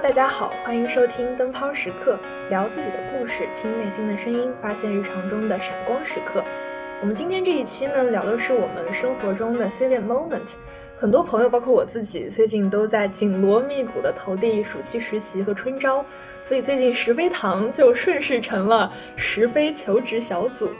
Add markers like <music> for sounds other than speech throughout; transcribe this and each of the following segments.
大家好，欢迎收听灯泡时刻，聊自己的故事，听内心的声音，发现日常中的闪光时刻。我们今天这一期呢，聊的是我们生活中的 salient moment。很多朋友，包括我自己，最近都在紧锣密鼓的投递暑期实习和春招，所以最近石飞堂就顺势成了石飞求职小组。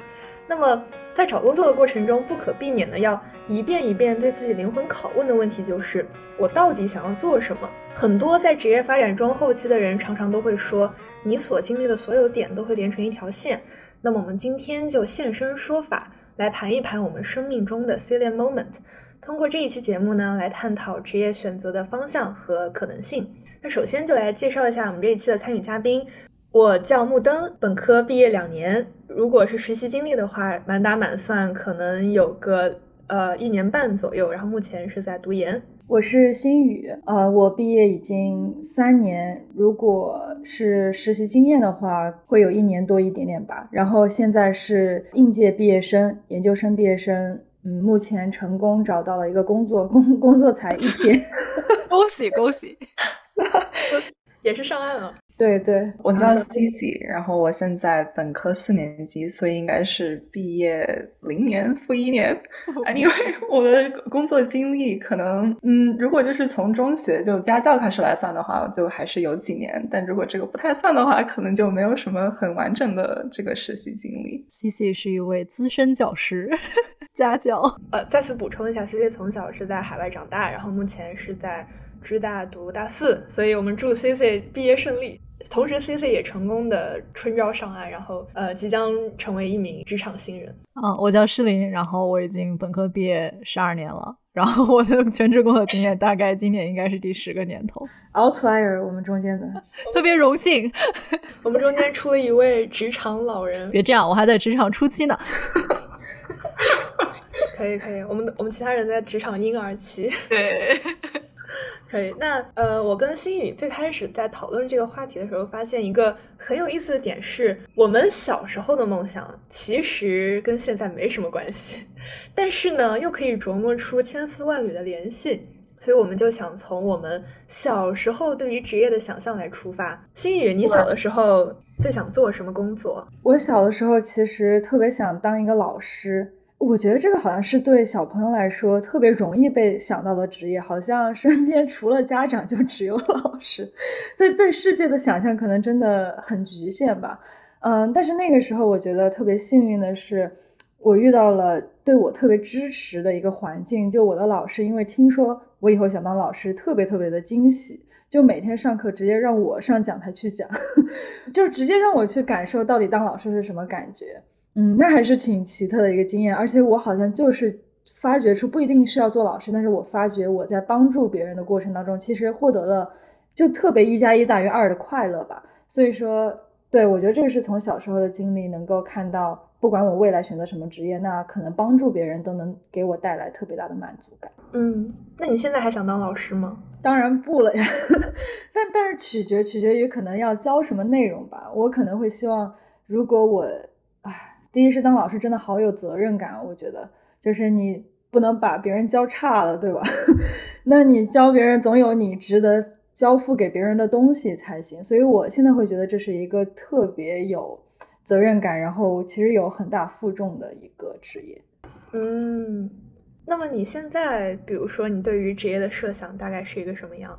那么在找工作的过程中，不可避免的要一遍一遍对自己灵魂拷问的问题就是：我到底想要做什么？很多在职业发展中后期的人，常常都会说，你所经历的所有点都会连成一条线。那么我们今天就现身说法，来盘一盘我们生命中的 salient moment。通过这一期节目呢，来探讨职业选择的方向和可能性。那首先就来介绍一下我们这一期的参与嘉宾。我叫木登，本科毕业两年，如果是实习经历的话，满打满算可能有个呃一年半左右。然后目前是在读研。我是新宇，呃，我毕业已经三年，如果是实习经验的话，会有一年多一点点吧。然后现在是应届毕业生，研究生毕业生。嗯，目前成功找到了一个工作，工工作才一天，恭 <laughs> 喜恭喜，<laughs> 也是上岸了。对对，我叫 Cici，然后我现在本科四年级，所以应该是毕业零年负一年。<laughs> 因为 <laughs> 我的工作经历可能，嗯，如果就是从中学就家教开始来算的话，就还是有几年。但如果这个不太算的话，可能就没有什么很完整的这个实习经历。Cici 是一位资深教师，<laughs> 家教。呃，再次补充一下，Cici 从小是在海外长大，然后目前是在芝大读大四，所以我们祝 Cici 毕业顺利。同时，C C 也成功的春招上岸，然后呃，即将成为一名职场新人。嗯，我叫诗林，然后我已经本科毕业十二年了，然后我的 <laughs> 全职工作经验大概今年应该是第十个年头。Outlier，我们中间的 <laughs> 特别荣幸，我们中间出了一位职场老人。别这样，我还在职场初期呢。<laughs> 可以可以，我们我们其他人在职场婴儿期。对。可以，那呃，我跟心宇最开始在讨论这个话题的时候，发现一个很有意思的点是，我们小时候的梦想其实跟现在没什么关系，<laughs> 但是呢，又可以琢磨出千丝万缕的联系，所以我们就想从我们小时候对于职业的想象来出发。心宇，你小的时候最想做什么工作？我小的时候其实特别想当一个老师。我觉得这个好像是对小朋友来说特别容易被想到的职业，好像身边除了家长就只有老师，对对世界的想象可能真的很局限吧。嗯，但是那个时候我觉得特别幸运的是，我遇到了对我特别支持的一个环境，就我的老师，因为听说我以后想当老师，特别特别的惊喜，就每天上课直接让我上讲台去讲，<laughs> 就直接让我去感受到底当老师是什么感觉。嗯，那还是挺奇特的一个经验，而且我好像就是发掘出不一定是要做老师，但是我发觉我在帮助别人的过程当中，其实获得了就特别一加一大于二的快乐吧。所以说，对我觉得这个是从小时候的经历能够看到，不管我未来选择什么职业，那可能帮助别人都能给我带来特别大的满足感。嗯，那你现在还想当老师吗？当然不了呀，<laughs> 但但是取决取决于可能要教什么内容吧。我可能会希望，如果我，唉。第一是当老师真的好有责任感，我觉得就是你不能把别人教差了，对吧？<laughs> 那你教别人总有你值得交付给别人的东西才行。所以我现在会觉得这是一个特别有责任感，然后其实有很大负重的一个职业。嗯，那么你现在，比如说你对于职业的设想大概是一个什么样？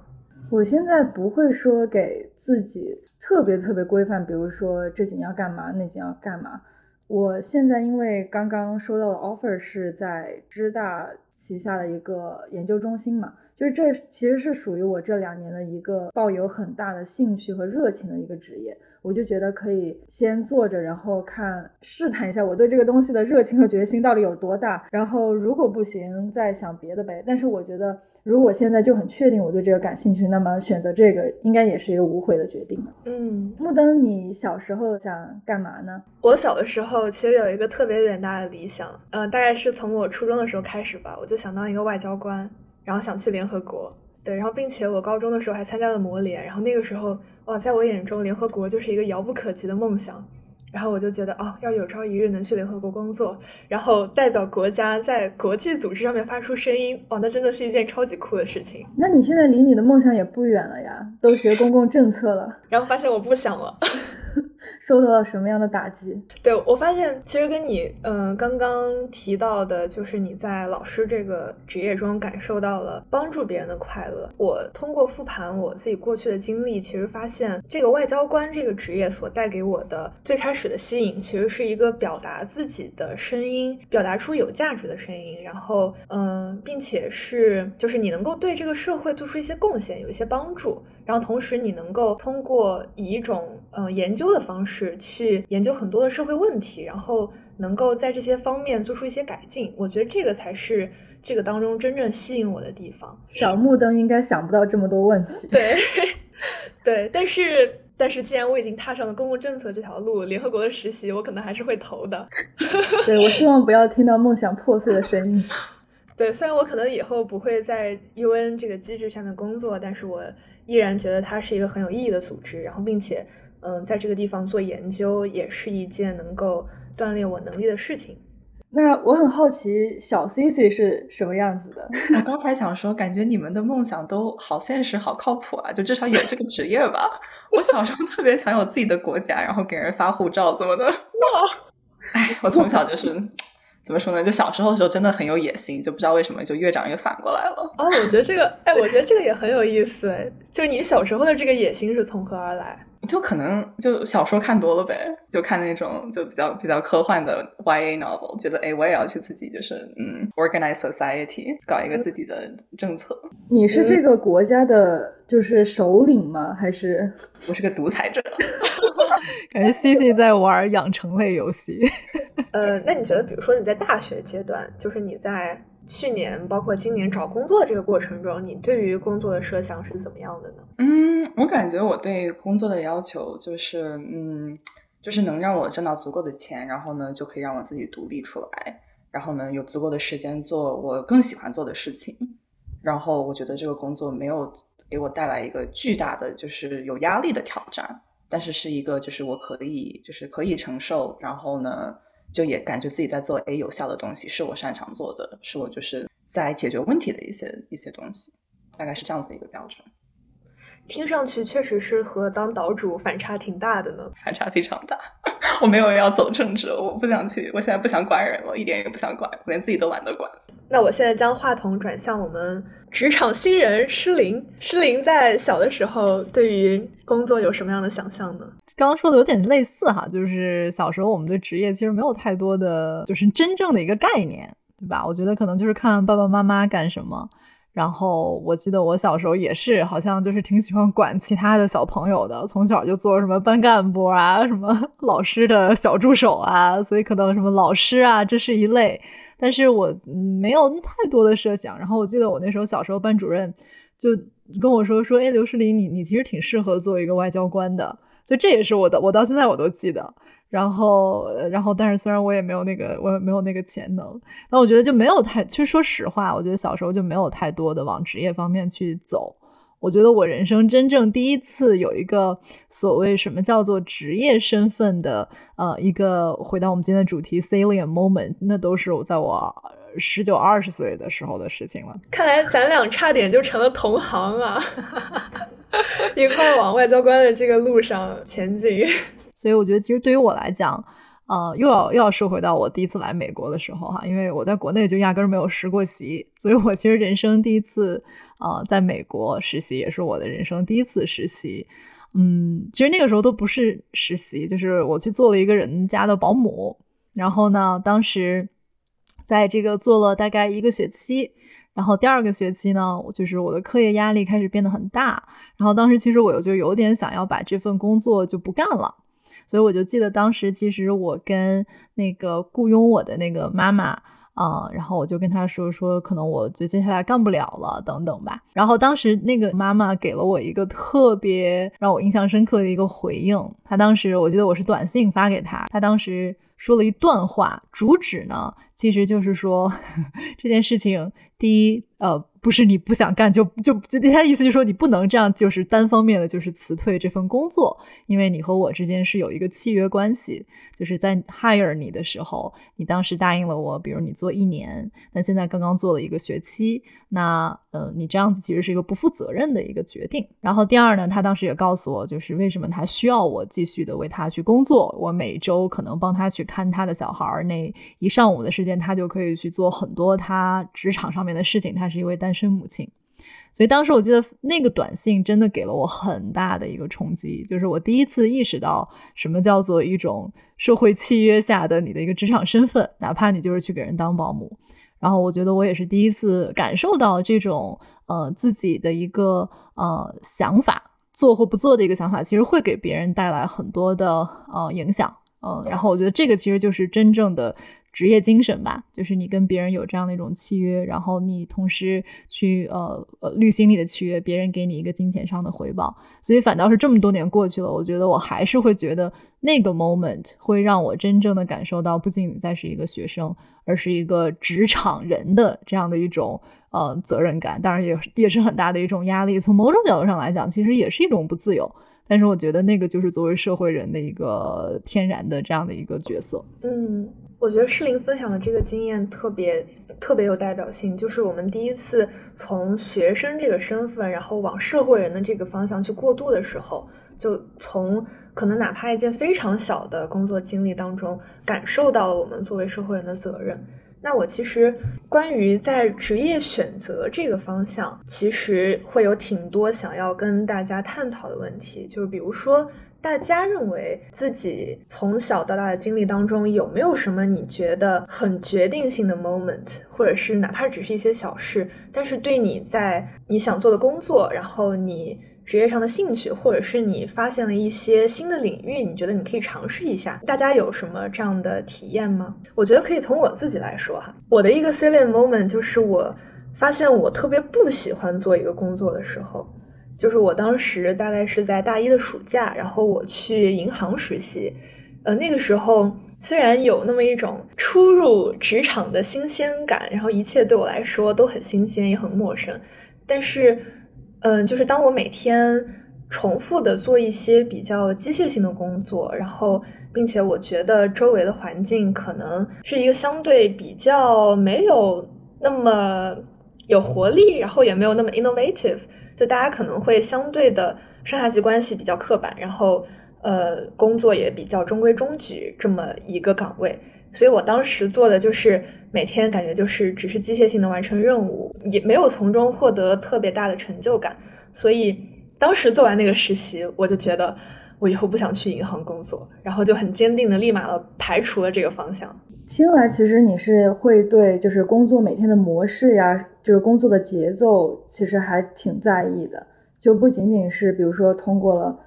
我现在不会说给自己特别特别规范，比如说这几年要干嘛，那几年要干嘛。我现在因为刚刚收到的 offer 是在知大旗下的一个研究中心嘛，就是这其实是属于我这两年的一个抱有很大的兴趣和热情的一个职业，我就觉得可以先做着，然后看试探一下我对这个东西的热情和决心到底有多大，然后如果不行再想别的呗。但是我觉得。如果现在就很确定我对这个感兴趣，那么选择这个应该也是一个无悔的决定。嗯，木登，你小时候想干嘛呢？我小的时候其实有一个特别远大的理想，嗯，大概是从我初中的时候开始吧，我就想当一个外交官，然后想去联合国。对，然后并且我高中的时候还参加了模联，然后那个时候哇，在我眼中联合国就是一个遥不可及的梦想。然后我就觉得，哦，要有朝一日能去联合国工作，然后代表国家在国际组织上面发出声音，哦，那真的是一件超级酷的事情。那你现在离你的梦想也不远了呀，都学公共政策了，然后发现我不想了。<laughs> 受到了什么样的打击？对我发现，其实跟你嗯刚刚提到的，就是你在老师这个职业中感受到了帮助别人的快乐。我通过复盘我自己过去的经历，其实发现这个外交官这个职业所带给我的最开始的吸引，其实是一个表达自己的声音，表达出有价值的声音，然后嗯，并且是就是你能够对这个社会做出一些贡献，有一些帮助。然后同时，你能够通过以一种呃研究的方式去研究很多的社会问题，然后能够在这些方面做出一些改进。我觉得这个才是这个当中真正吸引我的地方。小木灯应该想不到这么多问题。对，<laughs> 对，但是但是，既然我已经踏上了公共政策这条路，联合国的实习我可能还是会投的。<laughs> 对，我希望不要听到梦想破碎的声音。<laughs> 对，虽然我可能以后不会在 UN 这个机制下面工作，但是我。依然觉得它是一个很有意义的组织，然后并且，嗯，在这个地方做研究也是一件能够锻炼我能力的事情。那我很好奇，小 C C 是什么样子的？我刚才想说，感觉你们的梦想都好现实、好靠谱啊，就至少有这个职业吧。我小时候特别想有自己的国家，然后给人发护照怎么的。哇！哎，我从小就是。怎么说呢？就小时候的时候真的很有野心，就不知道为什么就越长越反过来了。哦，我觉得这个，哎，我觉得这个也很有意思。就是你小时候的这个野心是从何而来？就可能就小说看多了呗，就看那种就比较比较科幻的 YA novel，觉得哎，我也要去自己就是嗯，organize society，搞一个自己的政策。你是这个国家的就是首领吗？还是我是个独裁者？<laughs> 感觉 C C 在玩养成类游戏。呃，那你觉得，比如说你在大学阶段，就是你在去年包括今年找工作这个过程中，你对于工作的设想是怎么样的呢？嗯，我感觉我对工作的要求就是，嗯，就是能让我挣到足够的钱，然后呢，就可以让我自己独立出来，然后呢，有足够的时间做我更喜欢做的事情，然后我觉得这个工作没有给我带来一个巨大的就是有压力的挑战，但是是一个就是我可以就是可以承受，然后呢。就也感觉自己在做 A 有效的东西，是我擅长做的，是我就是在解决问题的一些一些东西，大概是这样子的一个标准。听上去确实是和当岛主反差挺大的呢，反差非常大。<laughs> 我没有要走政治，我不想去，我现在不想管人了，一点也不想管，连自己都懒得管。那我现在将话筒转向我们职场新人诗琳，诗琳在小的时候对于工作有什么样的想象呢？刚刚说的有点类似哈，就是小时候我们对职业其实没有太多的就是真正的一个概念，对吧？我觉得可能就是看爸爸妈妈干什么。然后我记得我小时候也是，好像就是挺喜欢管其他的小朋友的，从小就做什么班干部啊，什么 <laughs> 老师的小助手啊，所以可能什么老师啊，这是一类。但是我没有太多的设想。然后我记得我那时候小时候班主任就跟我说说，哎，刘诗林，你你其实挺适合做一个外交官的。就这也是我的，我到现在我都记得。然后，然后，但是虽然我也没有那个，我也没有那个潜能，那我觉得就没有太，其实说实话，我觉得小时候就没有太多的往职业方面去走。我觉得我人生真正第一次有一个所谓什么叫做职业身份的，呃，一个回到我们今天的主题 salient moment，那都是我在我十九二十岁的时候的事情了。看来咱俩差点就成了同行啊！<laughs> 一块往外交官的这个路上前进，<laughs> 所以我觉得其实对于我来讲，呃，又要又要说回到我第一次来美国的时候哈，因为我在国内就压根儿没有实过习，所以我其实人生第一次呃在美国实习也是我的人生第一次实习，嗯，其实那个时候都不是实习，就是我去做了一个人家的保姆，然后呢，当时在这个做了大概一个学期。然后第二个学期呢，就是我的课业压力开始变得很大。然后当时其实我就有点想要把这份工作就不干了，所以我就记得当时其实我跟那个雇佣我的那个妈妈啊，然后我就跟她说说，可能我就接下来干不了了，等等吧。然后当时那个妈妈给了我一个特别让我印象深刻的一个回应，她当时我记得我是短信发给她，她当时说了一段话，主旨呢。其实就是说 <laughs> 这件事情，第一，呃。不是你不想干就就就他意思就是说你不能这样，就是单方面的就是辞退这份工作，因为你和我之间是有一个契约关系，就是在 hire 你的时候，你当时答应了我，比如你做一年，但现在刚刚做了一个学期，那呃你这样子其实是一个不负责任的一个决定。然后第二呢，他当时也告诉我，就是为什么他需要我继续的为他去工作，我每周可能帮他去看他的小孩儿，那一上午的时间他就可以去做很多他职场上面的事情。他是一位。单身母亲，所以当时我记得那个短信真的给了我很大的一个冲击，就是我第一次意识到什么叫做一种社会契约下的你的一个职场身份，哪怕你就是去给人当保姆。然后我觉得我也是第一次感受到这种呃自己的一个呃想法，做或不做的一个想法，其实会给别人带来很多的呃影响。嗯，然后我觉得这个其实就是真正的。职业精神吧，就是你跟别人有这样的一种契约，然后你同时去呃呃履行你的契约，别人给你一个金钱上的回报。所以反倒是这么多年过去了，我觉得我还是会觉得那个 moment 会让我真正的感受到，不仅仅再是一个学生，而是一个职场人的这样的一种呃责任感。当然也也是很大的一种压力。从某种角度上来讲，其实也是一种不自由。但是我觉得那个就是作为社会人的一个天然的这样的一个角色。嗯。我觉得诗林分享的这个经验特别特别有代表性，就是我们第一次从学生这个身份，然后往社会人的这个方向去过渡的时候，就从可能哪怕一件非常小的工作经历当中，感受到了我们作为社会人的责任。那我其实关于在职业选择这个方向，其实会有挺多想要跟大家探讨的问题，就是比如说。大家认为自己从小到大的经历当中，有没有什么你觉得很决定性的 moment，或者是哪怕只是一些小事，但是对你在你想做的工作，然后你职业上的兴趣，或者是你发现了一些新的领域，你觉得你可以尝试一下？大家有什么这样的体验吗？我觉得可以从我自己来说哈，我的一个 salient moment 就是我发现我特别不喜欢做一个工作的时候。就是我当时大概是在大一的暑假，然后我去银行实习，呃，那个时候虽然有那么一种初入职场的新鲜感，然后一切对我来说都很新鲜也很陌生，但是，嗯，就是当我每天重复的做一些比较机械性的工作，然后并且我觉得周围的环境可能是一个相对比较没有那么有活力，然后也没有那么 innovative。就大家可能会相对的上下级关系比较刻板，然后呃工作也比较中规中矩这么一个岗位，所以我当时做的就是每天感觉就是只是机械性的完成任务，也没有从中获得特别大的成就感，所以当时做完那个实习，我就觉得我以后不想去银行工作，然后就很坚定的立马的排除了这个方向。听来，其实你是会对就是工作每天的模式呀，就是工作的节奏，其实还挺在意的。就不仅仅是比如说通过了，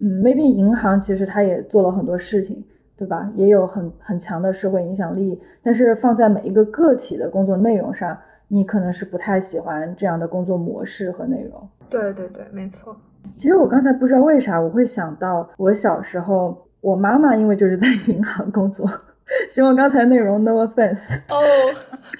嗯，maybe 银行其实它也做了很多事情，对吧？也有很很强的社会影响力。但是放在每一个个体的工作内容上，你可能是不太喜欢这样的工作模式和内容。对对对，没错。其实我刚才不知道为啥我会想到我小时候，我妈妈因为就是在银行工作。<laughs> 希望刚才内容 no offense 哦。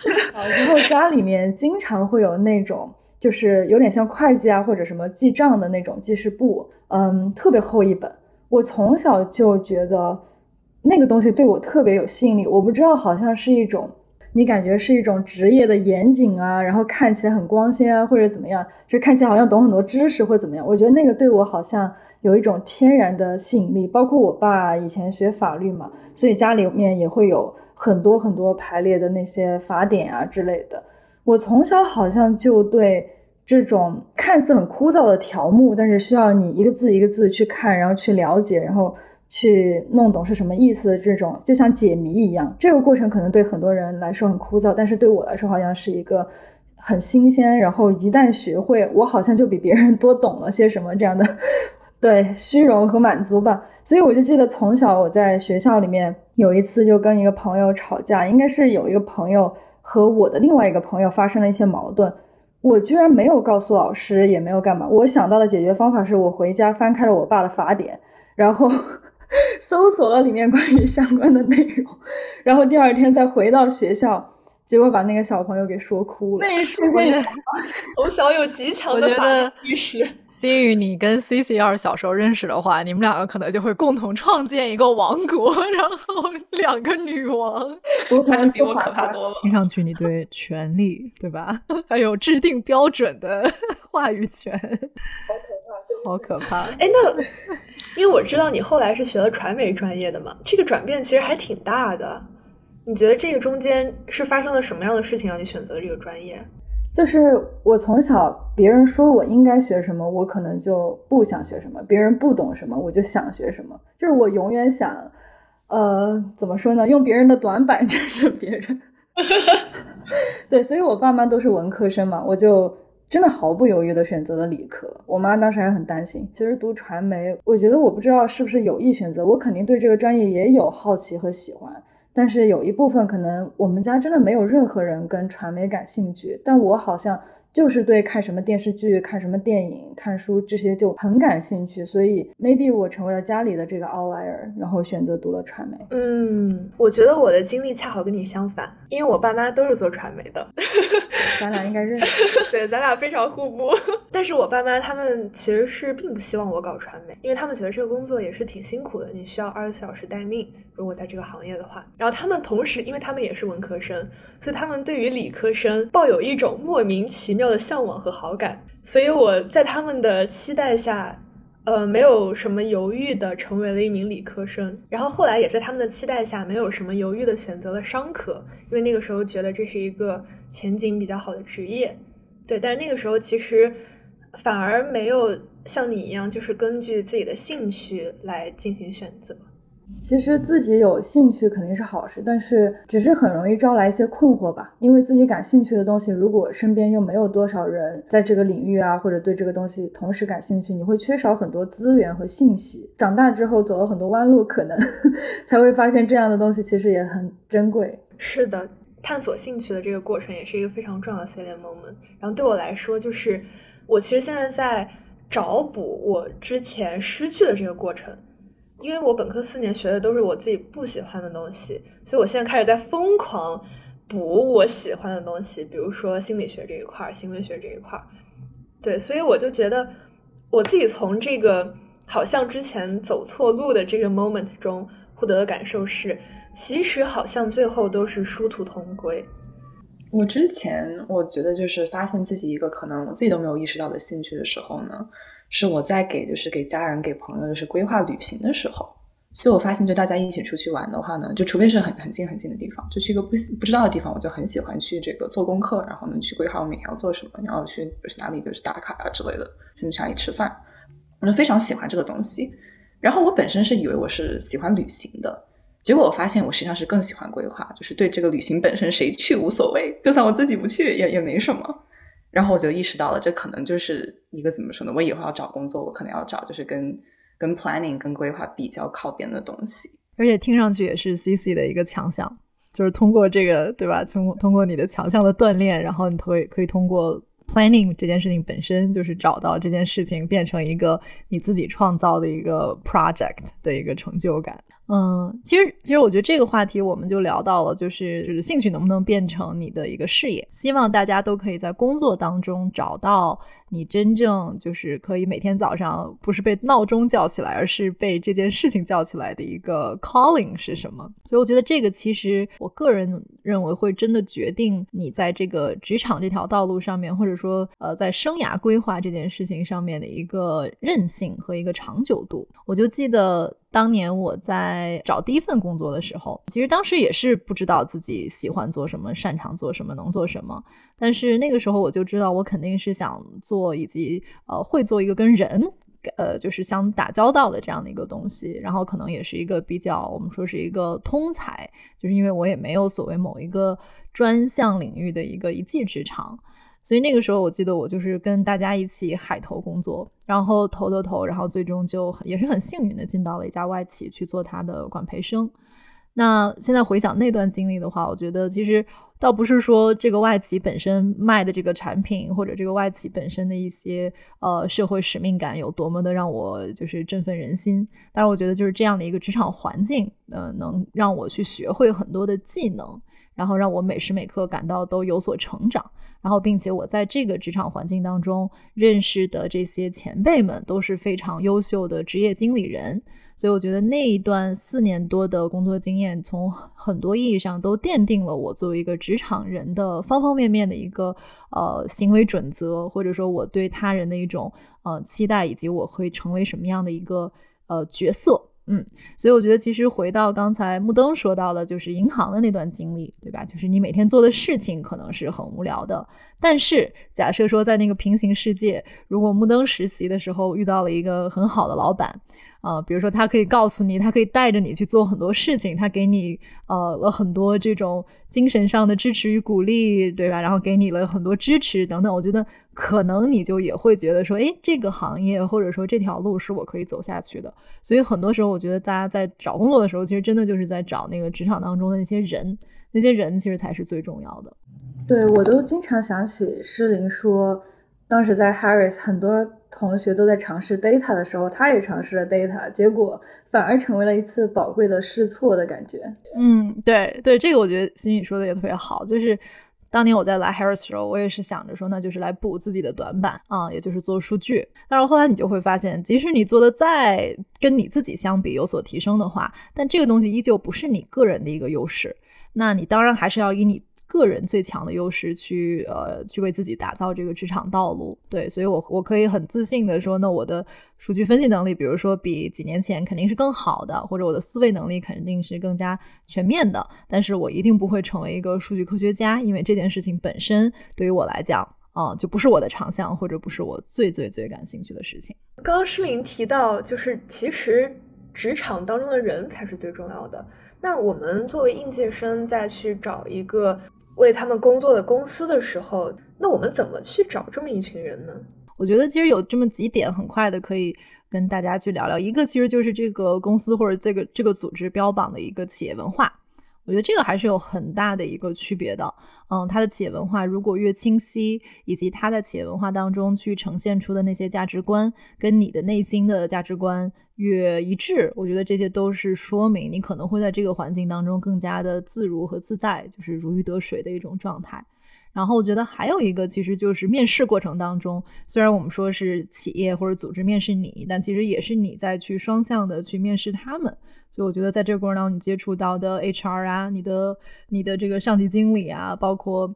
<laughs> 然后家里面经常会有那种，就是有点像会计啊或者什么记账的那种记事簿，嗯，特别厚一本。我从小就觉得那个东西对我特别有吸引力。我不知道，好像是一种你感觉是一种职业的严谨啊，然后看起来很光鲜啊，或者怎么样，就看起来好像懂很多知识或怎么样。我觉得那个对我好像。有一种天然的吸引力，包括我爸以前学法律嘛，所以家里面也会有很多很多排列的那些法典啊之类的。我从小好像就对这种看似很枯燥的条目，但是需要你一个字一个字去看，然后去了解，然后去弄懂是什么意思这种，就像解谜一样。这个过程可能对很多人来说很枯燥，但是对我来说好像是一个很新鲜。然后一旦学会，我好像就比别人多懂了些什么这样的。<laughs> 对虚荣和满足吧，所以我就记得从小我在学校里面有一次就跟一个朋友吵架，应该是有一个朋友和我的另外一个朋友发生了一些矛盾，我居然没有告诉老师，也没有干嘛，我想到的解决方法是我回家翻开了我爸的法典，然后 <laughs> 搜索了里面关于相关的内容，然后第二天再回到学校。结果把那个小朋友给说哭了。那一瞬 <laughs> 间，从小有极强的法律意识。<laughs> 心宇，你跟 C C 要是小时候认识的话，你们两个可能就会共同创建一个王国，然后两个女王，还是比我可怕多了。听上去你对权力，对吧？还有制定标准的话语权，好可怕。哎，那因为我知道你后来是学了传媒专业的嘛，这个转变其实还挺大的。你觉得这个中间是发生了什么样的事情让你选择了这个专业？就是我从小别人说我应该学什么，我可能就不想学什么；别人不懂什么，我就想学什么。就是我永远想，呃，怎么说呢？用别人的短板 <laughs> 战胜别人。<laughs> 对，所以我爸妈都是文科生嘛，我就真的毫不犹豫的选择了理科。我妈当时还很担心。其实读传媒，我觉得我不知道是不是有意选择，我肯定对这个专业也有好奇和喜欢。但是有一部分可能我们家真的没有任何人跟传媒感兴趣，但我好像。就是对看什么电视剧、看什么电影、看书这些就很感兴趣，所以 maybe 我成为了家里的这个 outlier，然后选择读了传媒。嗯，我觉得我的经历恰好跟你相反，因为我爸妈都是做传媒的，咱俩应该认识。<laughs> 对，咱俩非常互补。但是我爸妈他们其实是并不希望我搞传媒，因为他们觉得这个工作也是挺辛苦的，你需要二十四小时待命，如果在这个行业的话。然后他们同时，因为他们也是文科生，所以他们对于理科生抱有一种莫名其妙。的向往和好感，所以我在他们的期待下，呃，没有什么犹豫的成为了一名理科生。然后后来也在他们的期待下，没有什么犹豫的选择了商科，因为那个时候觉得这是一个前景比较好的职业。对，但是那个时候其实反而没有像你一样，就是根据自己的兴趣来进行选择。其实自己有兴趣肯定是好事，但是只是很容易招来一些困惑吧。因为自己感兴趣的东西，如果身边又没有多少人在这个领域啊，或者对这个东西同时感兴趣，你会缺少很多资源和信息。长大之后走了很多弯路，可能 <laughs> 才会发现这样的东西其实也很珍贵。是的，探索兴趣的这个过程也是一个非常重要的 C 类 moment。然后对我来说，就是我其实现在在找补我之前失去的这个过程。因为我本科四年学的都是我自己不喜欢的东西，所以我现在开始在疯狂补我喜欢的东西，比如说心理学这一块儿、行为学这一块儿。对，所以我就觉得我自己从这个好像之前走错路的这个 moment 中获得的感受是，其实好像最后都是殊途同归。我之前我觉得就是发现自己一个可能我自己都没有意识到的兴趣的时候呢。是我在给，就是给家人、给朋友，就是规划旅行的时候，所以我发现，就大家一起出去玩的话呢，就除非是很很近很近的地方，就去一个不不知道的地方，我就很喜欢去这个做功课，然后呢去规划我每天要做什么，然后去就是哪里就是打卡啊之类的，甚至去哪里吃饭，我就非常喜欢这个东西。然后我本身是以为我是喜欢旅行的，结果我发现我实际上是更喜欢规划，就是对这个旅行本身谁去无所谓，就算我自己不去也也没什么。然后我就意识到了，这可能就是一个怎么说呢？我以后要找工作，我可能要找就是跟跟 planning、跟规划比较靠边的东西。而且听上去也是 C C 的一个强项，就是通过这个，对吧？通过通过你的强项的锻炼，然后你可以可以通过 planning 这件事情本身，就是找到这件事情变成一个你自己创造的一个 project 的一个成就感。嗯，其实其实我觉得这个话题我们就聊到了，就是就是兴趣能不能变成你的一个事业？希望大家都可以在工作当中找到。你真正就是可以每天早上不是被闹钟叫起来，而是被这件事情叫起来的一个 calling 是什么？所以我觉得这个其实我个人认为会真的决定你在这个职场这条道路上面，或者说呃在生涯规划这件事情上面的一个韧性和一个长久度。我就记得当年我在找第一份工作的时候，其实当时也是不知道自己喜欢做什么、擅长做什么、能做什么。但是那个时候我就知道，我肯定是想做做以及呃会做一个跟人呃就是相打交道的这样的一个东西，然后可能也是一个比较我们说是一个通才，就是因为我也没有所谓某一个专项领域的一个一技之长，所以那个时候我记得我就是跟大家一起海投工作，然后投投投，然后最终就也是很幸运的进到了一家外企去做他的管培生。那现在回想那段经历的话，我觉得其实倒不是说这个外企本身卖的这个产品，或者这个外企本身的一些呃社会使命感有多么的让我就是振奋人心。但是我觉得就是这样的一个职场环境，呃，能让我去学会很多的技能，然后让我每时每刻感到都有所成长。然后并且我在这个职场环境当中认识的这些前辈们都是非常优秀的职业经理人。所以我觉得那一段四年多的工作经验，从很多意义上都奠定了我作为一个职场人的方方面面的一个呃行为准则，或者说我对他人的一种呃期待，以及我会成为什么样的一个呃角色。嗯，所以我觉得其实回到刚才木登说到的，就是银行的那段经历，对吧？就是你每天做的事情可能是很无聊的，但是假设说在那个平行世界，如果木登实习的时候遇到了一个很好的老板。啊，比如说他可以告诉你，他可以带着你去做很多事情，他给你呃了很多这种精神上的支持与鼓励，对吧？然后给你了很多支持等等，我觉得可能你就也会觉得说，哎，这个行业或者说这条路是我可以走下去的。所以很多时候，我觉得大家在找工作的时候，其实真的就是在找那个职场当中的那些人，那些人其实才是最重要的。对我都经常想起诗琳说。当时在 Harris，很多同学都在尝试 data 的时候，他也尝试了 data，结果反而成为了一次宝贵的试错的感觉。嗯，对对，这个我觉得心宇说的也特别好。就是当年我在来 Harris 的时候，我也是想着说，那就是来补自己的短板啊，也就是做数据。但是后来你就会发现，即使你做的再跟你自己相比有所提升的话，但这个东西依旧不是你个人的一个优势。那你当然还是要以你。个人最强的优势去呃去为自己打造这个职场道路，对，所以我我可以很自信的说，那我的数据分析能力，比如说比几年前肯定是更好的，或者我的思维能力肯定是更加全面的，但是我一定不会成为一个数据科学家，因为这件事情本身对于我来讲，啊，就不是我的长项，或者不是我最最最感兴趣的事情。刚刚诗琳提到，就是其实职场当中的人才是最重要的。那我们作为应届生再去找一个。为他们工作的公司的时候，那我们怎么去找这么一群人呢？我觉得其实有这么几点，很快的可以跟大家去聊聊。一个其实就是这个公司或者这个这个组织标榜的一个企业文化。我觉得这个还是有很大的一个区别的，嗯，它的企业文化如果越清晰，以及它在企业文化当中去呈现出的那些价值观，跟你的内心的价值观越一致，我觉得这些都是说明你可能会在这个环境当中更加的自如和自在，就是如鱼得水的一种状态。然后我觉得还有一个，其实就是面试过程当中，虽然我们说是企业或者组织面试你，但其实也是你在去双向的去面试他们。所以我觉得，在这个过程当中，你接触到的 HR 啊，你的你的这个上级经理啊，包括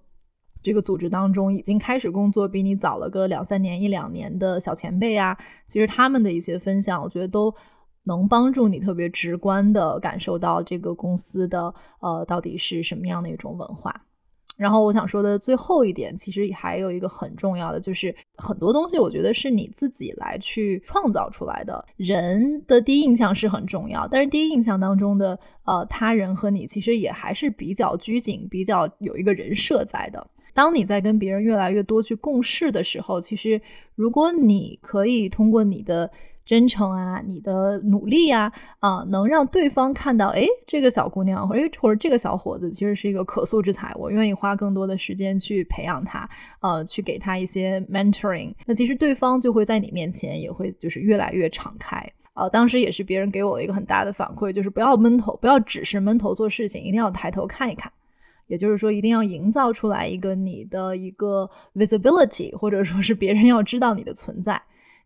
这个组织当中已经开始工作比你早了个两三年、一两年的小前辈啊，其实他们的一些分享，我觉得都能帮助你特别直观的感受到这个公司的呃到底是什么样的一种文化。然后我想说的最后一点，其实还有一个很重要的，就是很多东西我觉得是你自己来去创造出来的。人的第一印象是很重要，但是第一印象当中的呃他人和你，其实也还是比较拘谨，比较有一个人设在的。当你在跟别人越来越多去共事的时候，其实如果你可以通过你的。真诚啊，你的努力呀，啊，能让对方看到，哎，这个小姑娘，或者或者这个小伙子，其实是一个可塑之才，我愿意花更多的时间去培养他，呃，去给他一些 mentoring。那其实对方就会在你面前也会就是越来越敞开。呃，当时也是别人给我了一个很大的反馈，就是不要闷头，不要只是闷头做事情，一定要抬头看一看。也就是说，一定要营造出来一个你的一个 visibility，或者说是别人要知道你的存在。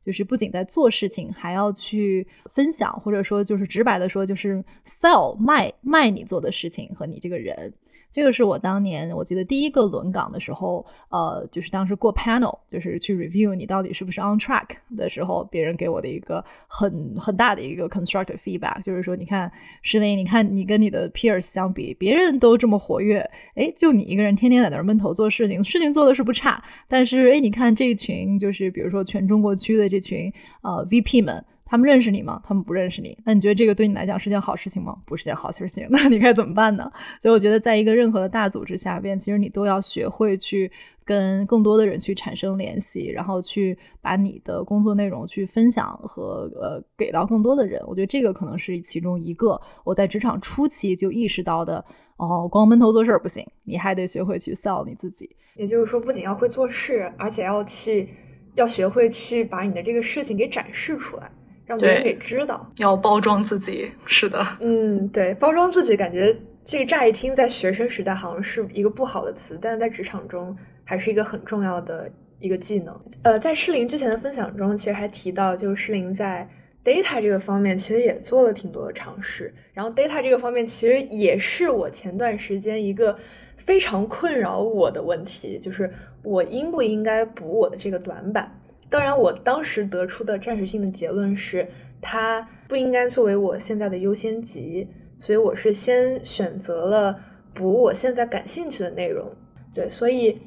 就是不仅在做事情，还要去分享，或者说就是直白的说，就是 sell 卖卖你做的事情和你这个人。这个是我当年我记得第一个轮岗的时候，呃，就是当时过 panel，就是去 review 你到底是不是 on track 的时候，别人给我的一个很很大的一个 constructive feedback，就是说，你看石林，你看你跟你的 peers 相比，别人都这么活跃，哎，就你一个人天天在那儿闷头做事情，事情做的是不差，但是哎，你看这一群，就是比如说全中国区的这群呃 VP 们。他们认识你吗？他们不认识你。那你觉得这个对你来讲是件好事情吗？不是件好事情。<laughs> 那你该怎么办呢？所以我觉得，在一个任何的大组织下边，其实你都要学会去跟更多的人去产生联系，然后去把你的工作内容去分享和呃给到更多的人。我觉得这个可能是其中一个我在职场初期就意识到的。哦，光闷头做事不行，你还得学会去 sell 你自己。也就是说，不仅要会做事，而且要去要学会去把你的这个事情给展示出来。让别人给知道，要包装自己，是的，嗯，对，包装自己，感觉这个乍一听，在学生时代好像是一个不好的词，但是在职场中还是一个很重要的一个技能。呃，在适龄之前的分享中，其实还提到，就是适龄在 data 这个方面，其实也做了挺多的尝试。然后 data 这个方面，其实也是我前段时间一个非常困扰我的问题，就是我应不应该补我的这个短板。当然，我当时得出的暂时性的结论是，它不应该作为我现在的优先级，所以我是先选择了补我现在感兴趣的内容。对，所以，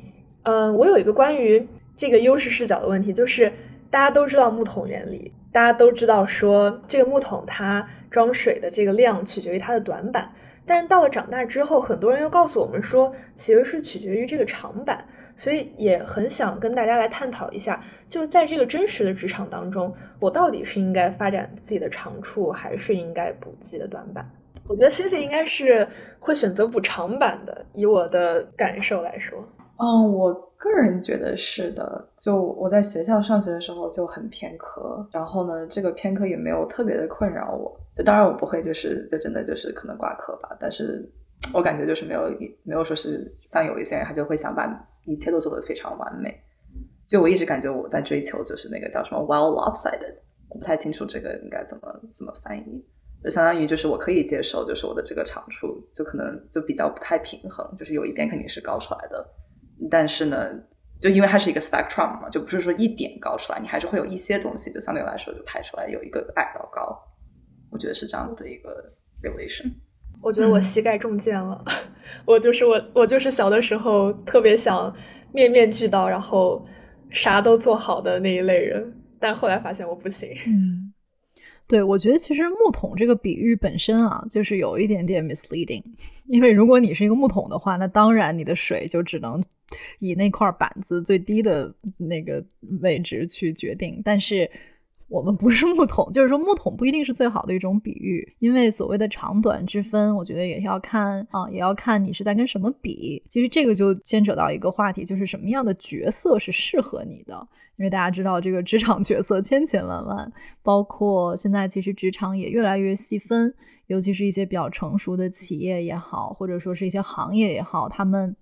嗯，我有一个关于这个优势视角的问题，就是大家都知道木桶原理，大家都知道说这个木桶它装水的这个量取决于它的短板，但是到了长大之后，很多人又告诉我们说，其实是取决于这个长板。所以也很想跟大家来探讨一下，就在这个真实的职场当中，我到底是应该发展自己的长处，还是应该补自己的短板？我觉得 C C 应该是会选择补长板的，以我的感受来说。嗯，我个人觉得是的。就我在学校上学的时候就很偏科，然后呢，这个偏科也没有特别的困扰我。就当然我不会就是就真的就是可能挂科吧，但是我感觉就是没有没有说是像有一些人他就会想把。一切都做得非常完美，就我一直感觉我在追求，就是那个叫什么 well lopsided，我不太清楚这个应该怎么怎么翻译，就相当于就是我可以接受，就是我的这个长处就可能就比较不太平衡，就是有一边肯定是高出来的，但是呢，就因为它是一个 spectrum 嘛，就不是说一点高出来，你还是会有一些东西，就相对来说就排出来有一个矮到高，我觉得是这样子的一个 relation。我觉得我膝盖中箭了，<laughs> 我就是我，我就是小的时候特别想面面俱到，然后啥都做好的那一类人，但后来发现我不行。嗯，对，我觉得其实木桶这个比喻本身啊，就是有一点点 misleading，<laughs> 因为如果你是一个木桶的话，那当然你的水就只能以那块板子最低的那个位置去决定，但是。我们不是木桶，就是说木桶不一定是最好的一种比喻，因为所谓的长短之分，我觉得也要看啊，也要看你是在跟什么比。其实这个就牵扯到一个话题，就是什么样的角色是适合你的。因为大家知道，这个职场角色千千万万，包括现在其实职场也越来越细分，尤其是一些比较成熟的企业也好，或者说是一些行业也好，他们。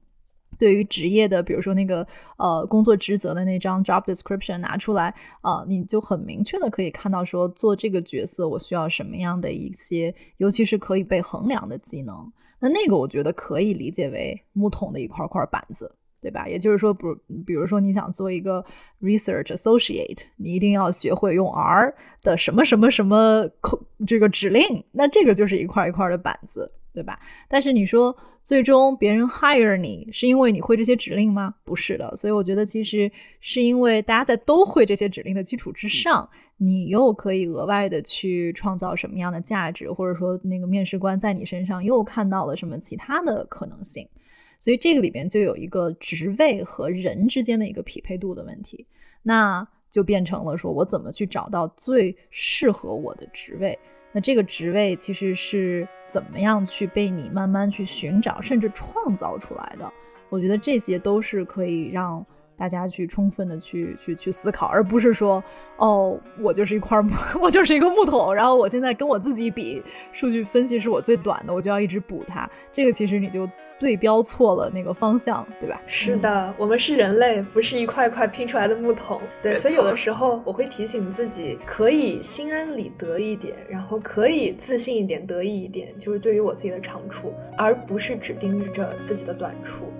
对于职业的，比如说那个呃工作职责的那张 job description 拿出来啊，你就很明确的可以看到说做这个角色我需要什么样的一些，尤其是可以被衡量的技能。那那个我觉得可以理解为木桶的一块块板子，对吧？也就是说，不，比如说你想做一个 research associate，你一定要学会用 R 的什么什么什么口这个指令，那这个就是一块一块的板子。对吧？但是你说最终别人 hire 你是因为你会这些指令吗？不是的。所以我觉得其实是因为大家在都会这些指令的基础之上，你又可以额外的去创造什么样的价值，或者说那个面试官在你身上又看到了什么其他的可能性。所以这个里边就有一个职位和人之间的一个匹配度的问题，那就变成了说我怎么去找到最适合我的职位。那这个职位其实是怎么样去被你慢慢去寻找，甚至创造出来的？我觉得这些都是可以让。大家去充分的去去去思考，而不是说，哦，我就是一块木，<laughs> 我就是一个木头，然后我现在跟我自己比，数据分析是我最短的，我就要一直补它。这个其实你就对标错了那个方向，对吧？是的，我们是人类，不是一块块拼出来的木头。对，所以有的时候我会提醒自己，可以心安理得一点，然后可以自信一点，得意一点，就是对于我自己的长处，而不是只盯着自己的短处。